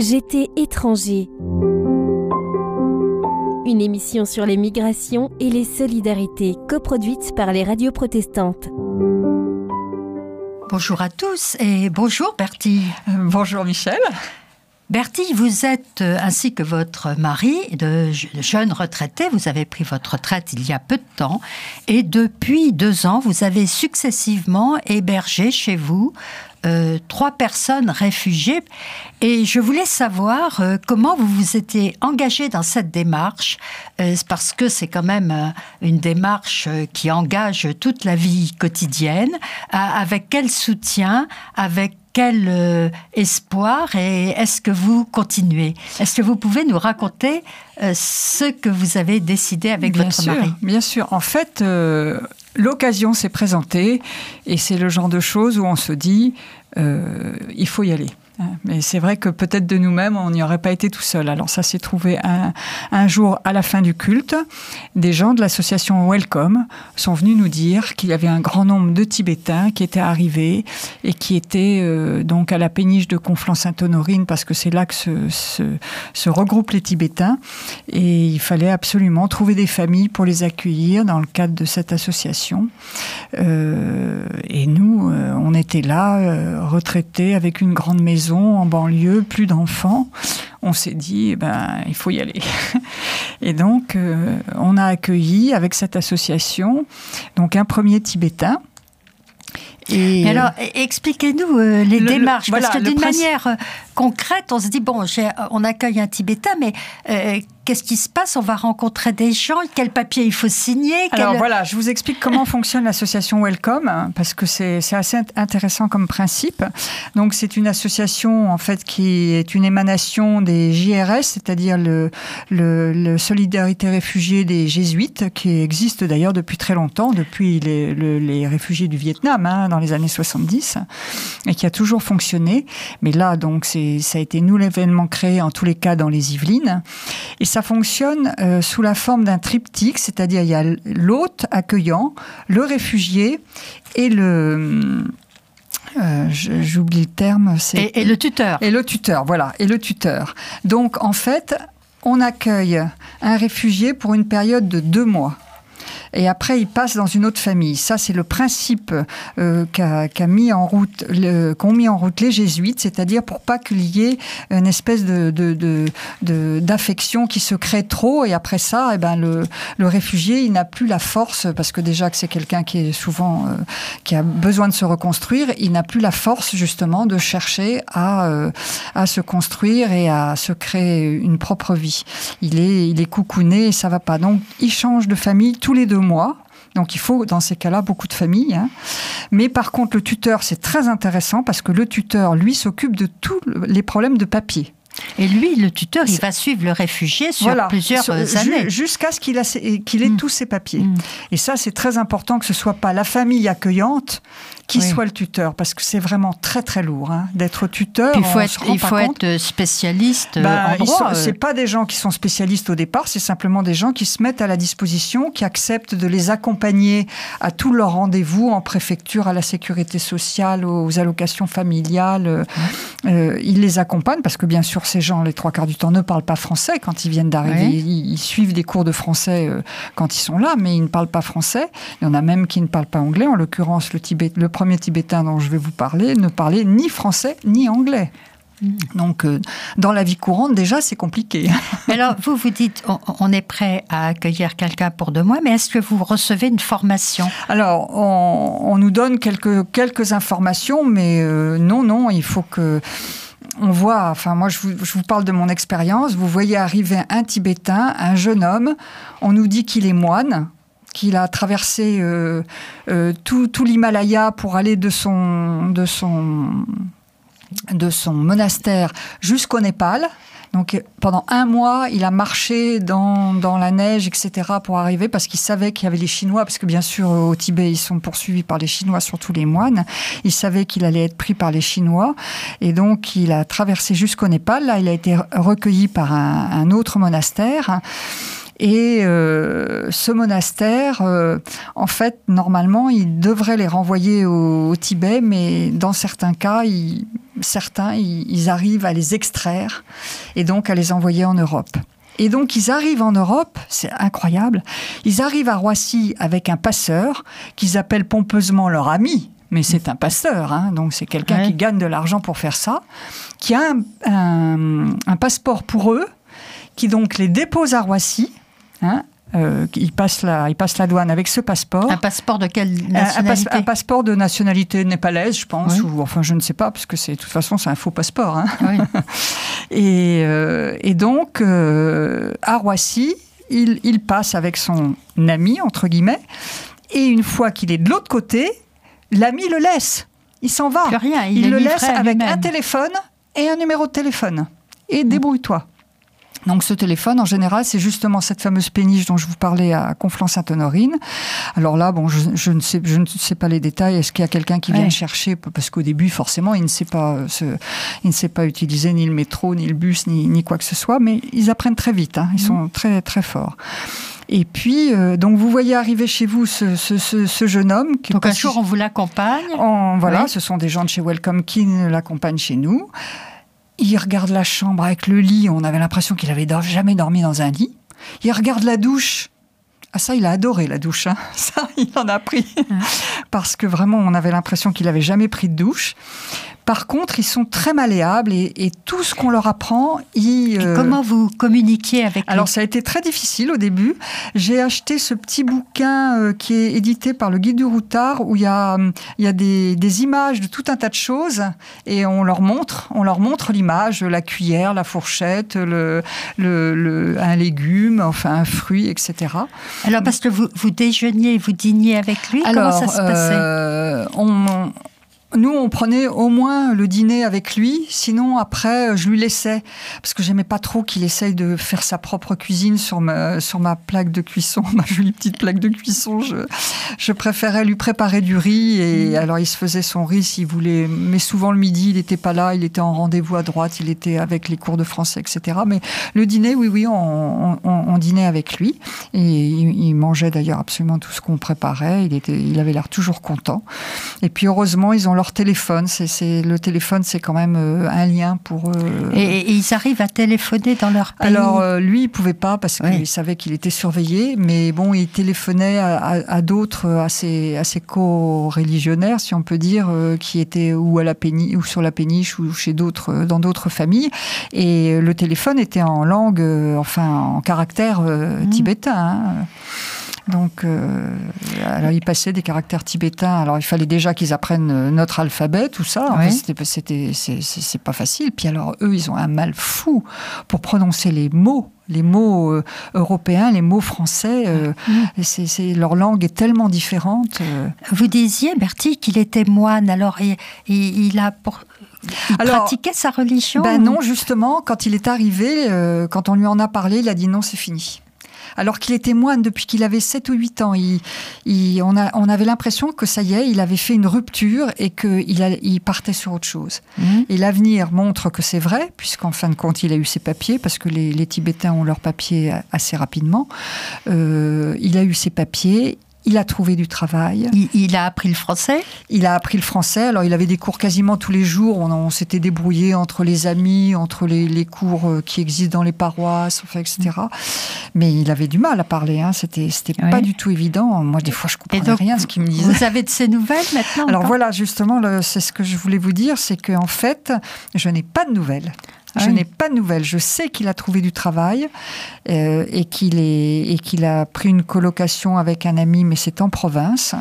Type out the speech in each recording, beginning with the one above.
J'étais étranger. Une émission sur les migrations et les solidarités coproduite par les radios protestantes. Bonjour à tous et bonjour Bertie. Euh, bonjour Michel. Bertie, vous êtes, euh, ainsi que votre mari, de jeune retraité, vous avez pris votre retraite il y a peu de temps, et depuis deux ans, vous avez successivement hébergé chez vous euh, trois personnes réfugiées. Et je voulais savoir euh, comment vous vous étiez engagé dans cette démarche, parce que c'est quand même une démarche qui engage toute la vie quotidienne. avec quel soutien, avec quel euh, espoir et est-ce que vous continuez? Est-ce que vous pouvez nous raconter euh, ce que vous avez décidé avec votre mari? Bien sûr. En fait, euh, l'occasion s'est présentée et c'est le genre de choses où on se dit il faut y aller. Mais c'est vrai que peut-être de nous-mêmes, on n'y aurait pas été tout seul. Alors ça s'est trouvé un, jour à la fin du culte. Des gens de l'association Welcome sont venus nous dire qu'il y avait un grand nombre de Tibétains qui étaient arrivés et qui étaient euh, donc à la péniche de Conflans-Sainte-Honorine parce que c'est là que se, regroupent les Tibétains. Et il fallait absolument trouver des familles pour les accueillir dans le cadre de cette association. Euh, et nous, euh, on était là, retraités avec une grande maison en banlieue, plus d'enfants, on s'est dit, eh ben, il faut y aller. Et donc, euh, on a accueilli avec cette association donc un premier Tibétain. Et alors, expliquez-nous euh, les démarches, parce que d'une manière euh, concrète, on se dit bon, on accueille un Tibétain, mais Qu'est-ce qui se passe? On va rencontrer des gens. Quel papier il faut signer? Alors voilà, je vous explique comment fonctionne l'association Welcome, hein, parce que c'est assez intéressant comme principe. Donc c'est une association en fait qui est une émanation des JRS, c'est-à-dire le, le, Solidarité Réfugiés des Jésuites, qui existe d'ailleurs depuis très longtemps, depuis les, les réfugiés du Vietnam hein, dans les années 70, et qui a toujours fonctionné. Mais là, donc, ça a été nous l'événement créé en tous les cas dans les Yvelines. Et ça ça fonctionne euh, sous la forme d'un triptyque, c'est-à-dire il y a l'hôte accueillant, le réfugié et le... Euh, j'oublie le terme. Et, et le tuteur. Et le tuteur, voilà, et le tuteur. Donc en fait, on accueille un réfugié pour une période de deux mois et après il passe dans une autre famille. Ça, c'est le principe euh, qu'a mis en route, qu'ont mis en route les jésuites, c'est-à-dire pour pas qu'il y ait une espèce de, d'affection qui se crée trop, et après ça, eh ben le, réfugié, il n'a plus la force parce que déjà que c'est quelqu'un qui est souvent euh, qui a besoin de se reconstruire, il n'a plus la force justement de chercher à euh, à se construire et à se créer une propre vie. Il est il est coucouné et ça va pas. Donc il change de famille tous les deux mois. Donc il faut dans ces cas-là beaucoup de familles. Hein. Mais par contre, le tuteur, c'est très intéressant parce que le tuteur, lui, s'occupe de tous les problèmes de papier. Et lui, le tuteur, il va suivre le réfugié sur plusieurs années. Jusqu'à ce qu'il ait mm. tous ses papiers. Mm. Et ça, c'est très important que ce soit pas la famille accueillante qui soit le tuteur, parce que c'est vraiment très très lourd hein, d'être tuteur. il faut être, il faut être spécialiste euh, bah, en droit. C'est pas des gens qui sont spécialistes au départ, c'est simplement des gens qui se mettent à la disposition, qui acceptent de les accompagner à tous leurs rendez-vous en préfecture, à la sécurité sociale, aux allocations familiales. Euh, euh, ils les accompagnent parce que bien sûr ces gens, les trois quarts du temps, ne parlent pas français quand ils viennent d'arriver. Ils, suivent des cours de français quand ils sont là, mais ils ne parlent pas français. Il y en a même qui ne parlent pas anglais. En l'occurrence, le Tibet, le premier Tibétain dont je vais vous parler ne parlait ni français ni anglais. Donc, euh, dans la vie courante, déjà, c'est compliqué. alors, vous vous dites, on, est prêt à accueillir quelqu'un pour deux mois, mais est-ce que vous recevez une formation? Alors, on, nous donne quelques, quelques informations, mais euh, non, non, il faut que on voit, enfin moi je vous, je vous parle de mon expérience, vous voyez arriver un Tibétain, un jeune homme, on nous dit qu'il est moine, qu'il a traversé euh, euh, tout, l'Himalaya pour aller de son, de son, de son monastère jusqu'au Népal. Donc pendant un mois, il a marché dans, dans la neige, etc., pour arriver, parce qu'il savait qu'il y avait les Chinois, parce que bien sûr au Tibet, ils sont poursuivis par les Chinois, surtout les moines. Il savait qu'il allait être pris par les Chinois, et donc il a traversé jusqu'au Népal. Là, il a été recueilli par un, autre monastère. Et euh, ce monastère, euh, en fait, normalement, il devrait les renvoyer au, Tibet, mais dans certains cas, il, certains, ils arrivent à les extraire et donc à les envoyer en Europe. Et donc ils arrivent en Europe, c'est incroyable, ils arrivent à Roissy avec un passeur qu'ils appellent pompeusement leur ami, mais c'est un passeur, hein, donc c'est quelqu'un qui gagne de l'argent pour faire ça, qui a un, passeport pour eux, qui donc les dépose à Roissy. Hein, euh, il, passe la, il passe la douane avec ce passeport. Un passeport de quelle nationalité un, passeport de nationalité népalaise, je pense, ou enfin je ne sais pas, parce que c'est de toute façon c'est un faux passeport. Hein. et, euh, et, donc euh, à Roissy, il, il, passe avec son ami entre guillemets, et une fois qu'il est de l'autre côté, l'ami le laisse. Il s'en va. rien, il, le laisse avec un téléphone et un numéro de téléphone. Et débrouille-toi. Donc ce téléphone, en général, c'est justement cette fameuse péniche dont je vous parlais à Conflans-Sainte-Honorine. Alors là, bon, je, ne sais, je ne sais pas les détails. Est-ce qu'il y a quelqu'un qui vient chercher? Parce qu'au début, forcément, il ne sait pas, il ne sait pas utiliser ni le métro, ni le bus, ni, quoi que ce soit. Mais ils apprennent très vite. Hein. Ils sont mmh. très très forts. Et puis, euh, donc vous voyez arriver chez vous ce, jeune homme. Qui donc un jour, on vous l'accompagne. Voilà, ce sont des gens de chez Welcome qui l'accompagnent chez nous. Il regarde la chambre avec le lit. On avait l'impression qu'il avait jamais dormi dans un lit. Il regarde la douche. Ah ça, il a adoré la douche. Hein. Ça, il en a pris. Parce que vraiment, on avait l'impression qu'il avait jamais pris de douche. Par contre, ils sont très malléables et, tout ce qu'on leur apprend, ils... Euh, comment vous communiquiez avec Alors, ça a été très difficile au début. J'ai acheté ce petit bouquin euh, qui est édité par le Guide du Routard où il y a, il y a des, des, images de tout un tas de choses et on leur montre, on leur montre l'image, la cuillère, la fourchette, le, le, un légume, enfin un fruit, etc. Alors, parce que vous, vous déjeuniez, vous dîniez avec lui, comment ça se passait? euh, on, nous, on prenait au moins le dîner avec lui, sinon après, je lui laissais, parce que j'aimais pas trop qu'il essaye de faire sa propre cuisine sur ma, sur ma plaque de cuisson, ma jolie petite plaque de cuisson. Je, je préférais lui préparer du riz, et mm. alors il se faisait son riz s'il voulait, mais souvent le midi, il n'était pas là, il était en rendez-vous à droite, il était avec les cours de français, etc. Mais le dîner, oui, oui, on, on, dînait avec lui, et il, mangeait d'ailleurs absolument tout ce qu'on préparait, il, était, il avait l'air toujours content. Et puis heureusement, ils ont leur téléphone. C'est, le téléphone, c'est quand même euh, un lien pour eux. Et, ils arrivent à téléphoner dans leur pays Alors, euh, lui, il pouvait pas parce qu'il savait qu'il était surveillé, mais bon, il téléphonait à, d'autres assez, assez co-religionnaires, si on peut dire, euh, qui étaient ou, à la péniche, ou sur la péniche ou chez d'autres, dans d'autres familles. Et le téléphone était en langue, enfin, en caractère mmh. tibétain. Hein. Donc, euh, alors, ils passaient des caractères tibétains. Alors, il fallait déjà qu'ils apprennent euh, notre alphabet, tout ça. C'était, c'est, pas facile. Puis alors, eux, ils ont un mal fou pour prononcer les mots les mots euh, européens, les mots français, c'est, leur langue est tellement différente. Vous disiez, Bertie, qu'il était moine. Alors, il, il, a pratiquait sa religion Ben non, justement, quand il est arrivé, quand on lui en a parlé, il a dit non, c'est fini alors qu'il était moine depuis qu'il avait 7 ou 8 ans. on, avait l'impression que ça y est, il avait fait une rupture et qu'il il partait sur autre chose. Mmh. Et l'avenir montre que c'est vrai, puisqu'en fin de compte, il a eu ses papiers, parce que les, Tibétains ont leurs papiers assez rapidement. Euh, il a eu ses papiers, il a trouvé du travail. Il, a appris le français? Il a appris le français. Alors, il avait des cours quasiment tous les jours. On, s'était débrouillé entre les amis, entre les, cours euh, qui existent dans les paroisses, enfin, etc. Mais il avait du mal à parler. Hein. C'était, c'était pas du tout évident. Moi, des fois, je comprenais rien de ce qu'il me disait. Vous avez de ces nouvelles maintenant Alors voilà, justement, c'est ce que je voulais vous dire, c'est qu'en fait, je n'ai pas de nouvelles. Ah je n'ai pas de nouvelles. Je sais qu'il a trouvé du travail euh, et qu'il et qu'il a pris une colocation avec un ami, mais c'est en province.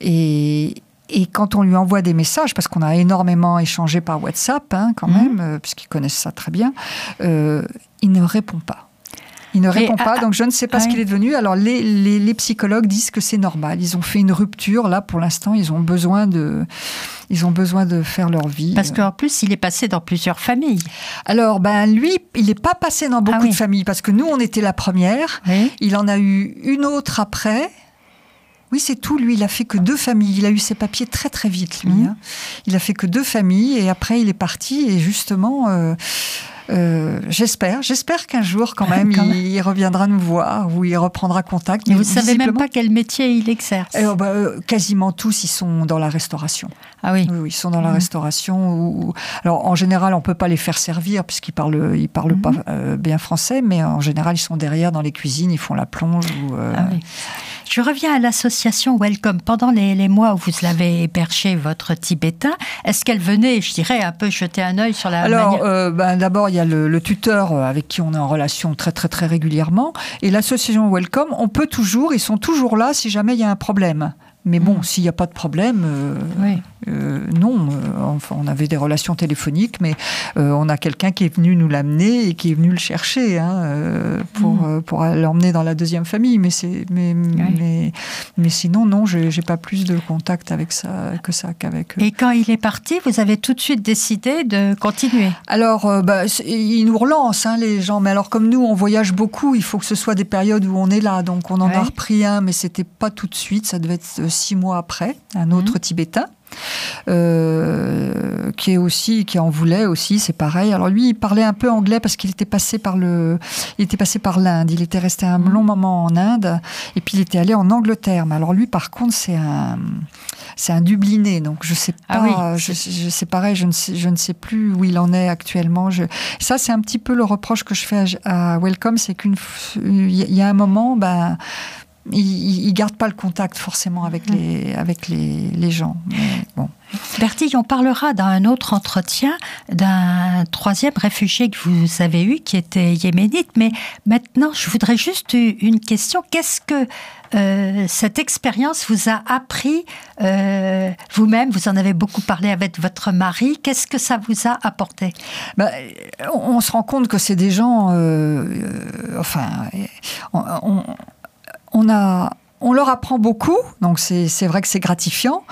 Et, et quand on lui envoie des messages, parce qu'on a énormément échangé par WhatsApp, hein, quand mhm. même, euh, puisqu'ils connaissent ça très bien, euh, il ne répond pas. Il ne répond pas, donc je ne sais pas ce qu'il est devenu. Alors les, les, les psychologues disent que c'est normal. Ils ont fait une rupture. Là, pour l'instant, ils ont besoin de, ils ont besoin de faire leur vie. Parce qu'en plus, il est passé dans plusieurs familles. Alors, ben lui, il n'est pas passé dans beaucoup ah de familles parce que nous, on était la première. Il en a eu une autre après. Oui, c'est tout. Lui, il a fait que deux familles. Il a eu ses papiers très très vite, lui. Mmh. Hein. Il a fait que deux familles et après, il est parti. Et justement. Euh, Euh, j'espère, j'espère qu'un jour quand même, il, reviendra nous voir ou il reprendra contact. Mais, vous ne savez même pas quel métier il exerce eh, oh, bah, euh, Quasiment tous, ils sont dans la restauration. Ah oui. Oui, ils sont dans la mmh. restauration. Alors en général, on peut pas les faire servir puisqu'ils parlent, ils parlent mmh. pas euh, bien français, mais en général, ils sont derrière dans les cuisines, ils font la plonge. Ou, ah oui. Je reviens à l'association Welcome. Pendant les, mois où vous l'avez hébergé, votre Tibétain, est-ce qu'elle venait, je dirais, un peu jeter un œil sur la Alors, euh, ben, d'abord, il y a le, tuteur euh, avec qui on est en relation très, très, très régulièrement. Et l'association Welcome, on peut toujours, ils sont toujours là si jamais il y a un problème. Mais bon, mm. s'il n'y a pas de problème, euh, euh, non. Euh, enfin, on avait des relations téléphoniques, mais on a quelqu'un qui est venu nous l'amener et qui est venu le chercher hein, pour, mm. pour l'emmener dans la deuxième famille. Mais, c'est, mais, mais, mais, sinon, non, je n'ai pas plus de contact avec ça que ça qu'avec eux. Et quand il est parti, vous avez tout de suite décidé de continuer? Alors, bah, il nous relance, hein, les gens. Mais alors, comme nous, on voyage beaucoup, il faut que ce soit des périodes où on est là. Donc, on en a repris un, mais c'était pas tout de suite. Ça devait être six mois après, un autre mhm. Tibétain. Euh, qui est aussi qui en voulait aussi c'est pareil alors lui il parlait un peu anglais parce qu'il était passé par le il était passé par l'Inde il était resté un mhm. long moment en Inde et puis il était allé en Angleterre mais alors lui par contre c'est un c'est un Dubliné donc je sais ah pas je, sais pareil je ne sais je ne sais plus où il en est actuellement je, ça c'est un petit peu le reproche que je fais à, à Welcome c'est qu'une il y a un moment ben il ne garde pas le contact forcément avec les, avec les, les gens. bon. Bertille, on parlera dans un autre entretien d'un troisième réfugié que vous avez eu, qui était yéménite. Mais maintenant, je voudrais juste une question. Qu'est-ce que euh, cette expérience vous a appris euh, vous-même? Vous en avez beaucoup parlé avec votre mari. Qu'est-ce que ça vous a apporté? Ben, on, se rend compte que c'est des gens. Euh, enfin, on on on leur apprend beaucoup, donc c'est vrai que c'est gratifiant,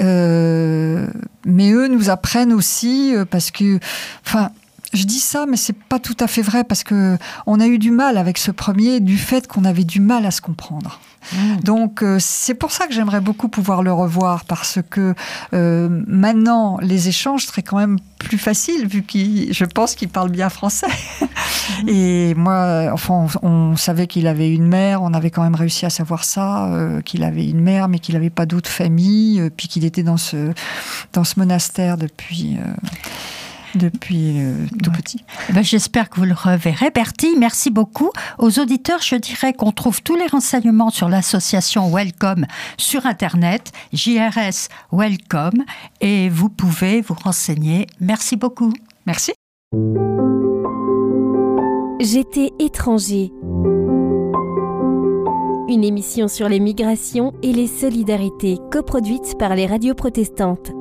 euh, mais eux nous apprennent aussi euh, parce que, enfin, je dis ça, mais c'est pas tout à fait vrai parce que on a eu du mal avec ce premier du fait qu'on avait du mal à se comprendre. Mmh. Donc euh, c'est pour ça que j'aimerais beaucoup pouvoir le revoir parce que euh, maintenant les échanges seraient quand même plus faciles vu qu'il, je pense qu'il parle bien français. Mmh. Et moi, enfin, on, savait qu'il avait une mère, on avait quand même réussi à savoir ça, euh, qu'il avait une mère, mais qu'il n'avait pas d'autre famille, puis qu'il était dans ce dans ce monastère depuis depuis euh, tout petit. Eh ben, j'espère que vous le reverrez. Bertie, merci beaucoup. Aux auditeurs, je dirais qu'on trouve tous les renseignements sur l'association Welcome sur Internet, JRS Welcome, et vous pouvez vous renseigner. Merci beaucoup. Merci. J'étais étranger. Une émission sur les migrations et les solidarités coproduite par les radios protestantes.